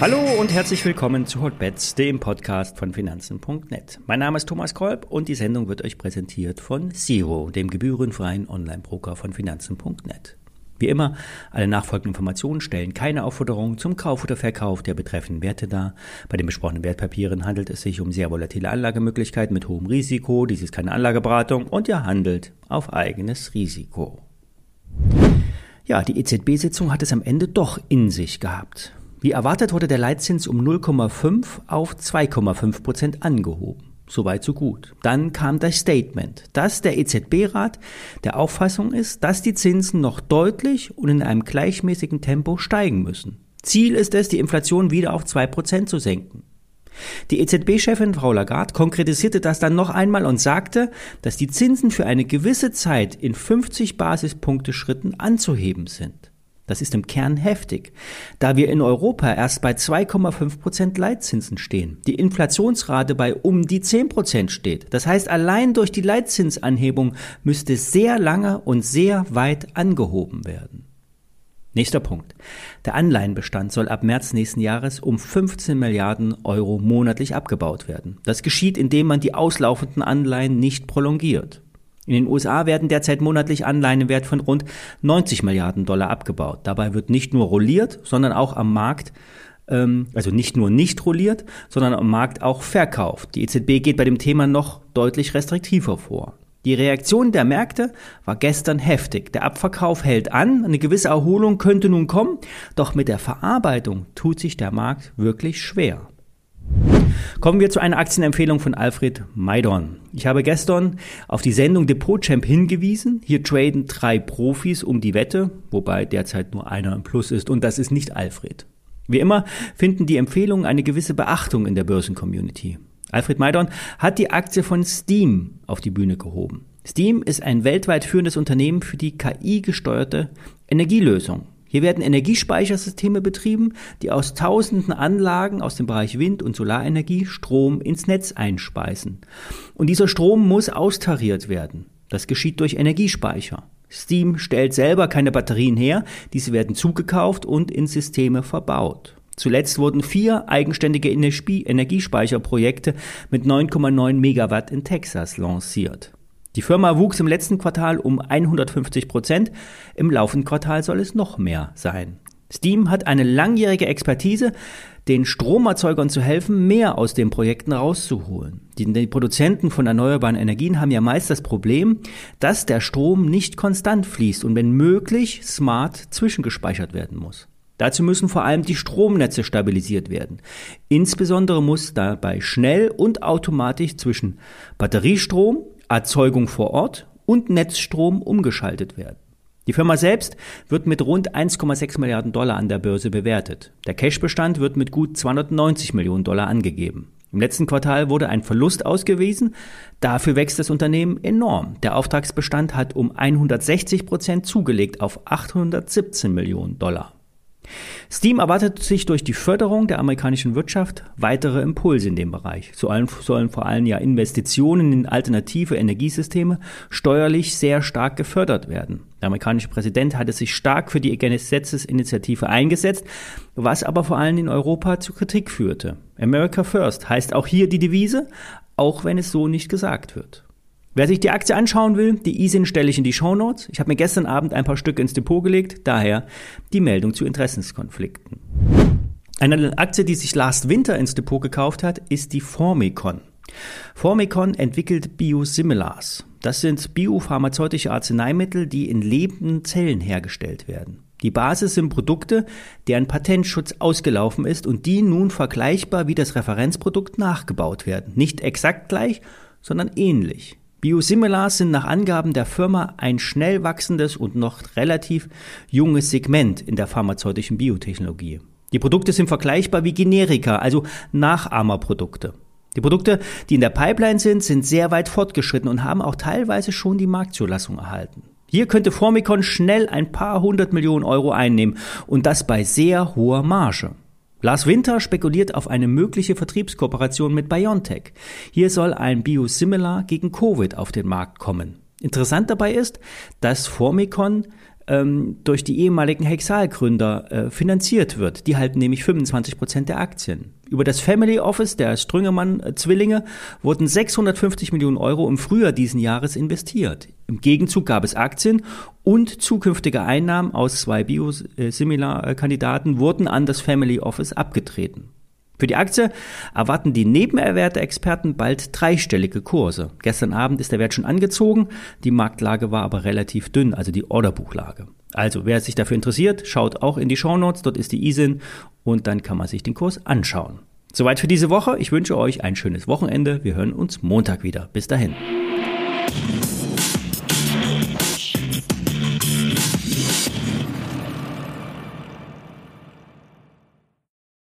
Hallo und herzlich willkommen zu Hotbets, dem Podcast von Finanzen.net. Mein Name ist Thomas Kolb und die Sendung wird euch präsentiert von Zero, dem gebührenfreien Online-Broker von Finanzen.net. Wie immer, alle nachfolgenden Informationen stellen keine Aufforderung zum Kauf oder Verkauf der betreffenden Werte dar. Bei den besprochenen Wertpapieren handelt es sich um sehr volatile Anlagemöglichkeiten mit hohem Risiko. Dies ist keine Anlageberatung und ihr handelt auf eigenes Risiko. Ja, die EZB-Sitzung hat es am Ende doch in sich gehabt. Wie erwartet wurde der Leitzins um 0,5 auf 2,5 Prozent angehoben. Soweit so gut. Dann kam das Statement, dass der EZB-Rat der Auffassung ist, dass die Zinsen noch deutlich und in einem gleichmäßigen Tempo steigen müssen. Ziel ist es, die Inflation wieder auf 2% zu senken. Die EZB-Chefin Frau Lagarde konkretisierte das dann noch einmal und sagte, dass die Zinsen für eine gewisse Zeit in 50 Basispunkte Schritten anzuheben sind. Das ist im Kern heftig, da wir in Europa erst bei 2,5 Prozent Leitzinsen stehen, die Inflationsrate bei um die 10 Prozent steht. Das heißt, allein durch die Leitzinsanhebung müsste sehr lange und sehr weit angehoben werden. Nächster Punkt. Der Anleihenbestand soll ab März nächsten Jahres um 15 Milliarden Euro monatlich abgebaut werden. Das geschieht, indem man die auslaufenden Anleihen nicht prolongiert. In den USA werden derzeit monatlich Anleihen im Wert von rund 90 Milliarden Dollar abgebaut. Dabei wird nicht nur rolliert, sondern auch am Markt ähm, also nicht nur nicht rolliert, sondern am Markt auch verkauft. Die EZB geht bei dem Thema noch deutlich restriktiver vor. Die Reaktion der Märkte war gestern heftig. Der Abverkauf hält an, eine gewisse Erholung könnte nun kommen, doch mit der Verarbeitung tut sich der Markt wirklich schwer. Kommen wir zu einer Aktienempfehlung von Alfred Maidon. Ich habe gestern auf die Sendung Depot Champ hingewiesen. Hier traden drei Profis um die Wette, wobei derzeit nur einer im Plus ist und das ist nicht Alfred. Wie immer finden die Empfehlungen eine gewisse Beachtung in der Börsencommunity. Alfred Maidon hat die Aktie von Steam auf die Bühne gehoben. Steam ist ein weltweit führendes Unternehmen für die KI-gesteuerte Energielösung. Hier werden Energiespeichersysteme betrieben, die aus tausenden Anlagen aus dem Bereich Wind- und Solarenergie Strom ins Netz einspeisen. Und dieser Strom muss austariert werden. Das geschieht durch Energiespeicher. Steam stellt selber keine Batterien her, diese werden zugekauft und in Systeme verbaut. Zuletzt wurden vier eigenständige Energiespeicherprojekte mit 9,9 Megawatt in Texas lanciert. Die Firma wuchs im letzten Quartal um 150 Prozent. Im laufenden Quartal soll es noch mehr sein. Steam hat eine langjährige Expertise, den Stromerzeugern zu helfen, mehr aus den Projekten rauszuholen. Die, die, Produzenten von erneuerbaren Energien haben ja meist das Problem, dass der Strom nicht konstant fließt und wenn möglich smart zwischengespeichert werden muss. Dazu müssen vor allem die Stromnetze stabilisiert werden. Insbesondere muss dabei schnell und automatisch zwischen Batteriestrom, Erzeugung vor Ort und Netzstrom umgeschaltet werden. Die Firma selbst wird mit rund 1,6 Milliarden Dollar an der Börse bewertet. Der Cashbestand wird mit gut 290 Millionen Dollar angegeben. Im letzten Quartal wurde ein Verlust ausgewiesen. Dafür wächst das Unternehmen enorm. Der Auftragsbestand hat um 160 Prozent zugelegt auf 817 Millionen Dollar. Steam erwartet sich durch die Förderung der amerikanischen Wirtschaft weitere Impulse in dem Bereich. So sollen vor allem ja Investitionen in alternative Energiesysteme steuerlich sehr stark gefördert werden. Der amerikanische Präsident hatte sich stark für die Gesetzesinitiative eingesetzt, was aber vor allem in Europa zu Kritik führte. America First heißt auch hier die Devise, auch wenn es so nicht gesagt wird. Wer sich die Aktie anschauen will, die ISIN stelle ich in die Show Notes. Ich habe mir gestern Abend ein paar Stücke ins Depot gelegt, daher die Meldung zu Interessenskonflikten. Eine Aktie, die sich Last Winter ins Depot gekauft hat, ist die Formicon. Formicon entwickelt Biosimilars. Das sind biopharmazeutische Arzneimittel, die in lebenden Zellen hergestellt werden. Die Basis sind Produkte, deren Patentschutz ausgelaufen ist und die nun vergleichbar wie das Referenzprodukt nachgebaut werden. Nicht exakt gleich, sondern ähnlich. Biosimilars sind nach Angaben der Firma ein schnell wachsendes und noch relativ junges Segment in der pharmazeutischen Biotechnologie. Die Produkte sind vergleichbar wie Generika, also Nachahmerprodukte. Die Produkte, die in der Pipeline sind, sind sehr weit fortgeschritten und haben auch teilweise schon die Marktzulassung erhalten. Hier könnte Formicon schnell ein paar hundert Millionen Euro einnehmen und das bei sehr hoher Marge. Lars Winter spekuliert auf eine mögliche Vertriebskooperation mit BioNTech. Hier soll ein Biosimilar gegen Covid auf den Markt kommen. Interessant dabei ist, dass Formicon ähm, durch die ehemaligen Hexal-Gründer äh, finanziert wird. Die halten nämlich 25 Prozent der Aktien. Über das Family Office der Strüngemann-Zwillinge wurden 650 Millionen Euro im Frühjahr diesen Jahres investiert. Im Gegenzug gab es Aktien und zukünftige Einnahmen aus zwei Biosimilar-Kandidaten wurden an das Family Office abgetreten. Für die Aktie erwarten die Nebenerwerte-Experten bald dreistellige Kurse. Gestern Abend ist der Wert schon angezogen, die Marktlage war aber relativ dünn, also die Orderbuchlage. Also, wer sich dafür interessiert, schaut auch in die Shownotes, dort ist die ISIN und dann kann man sich den Kurs anschauen. Soweit für diese Woche. Ich wünsche euch ein schönes Wochenende. Wir hören uns Montag wieder. Bis dahin.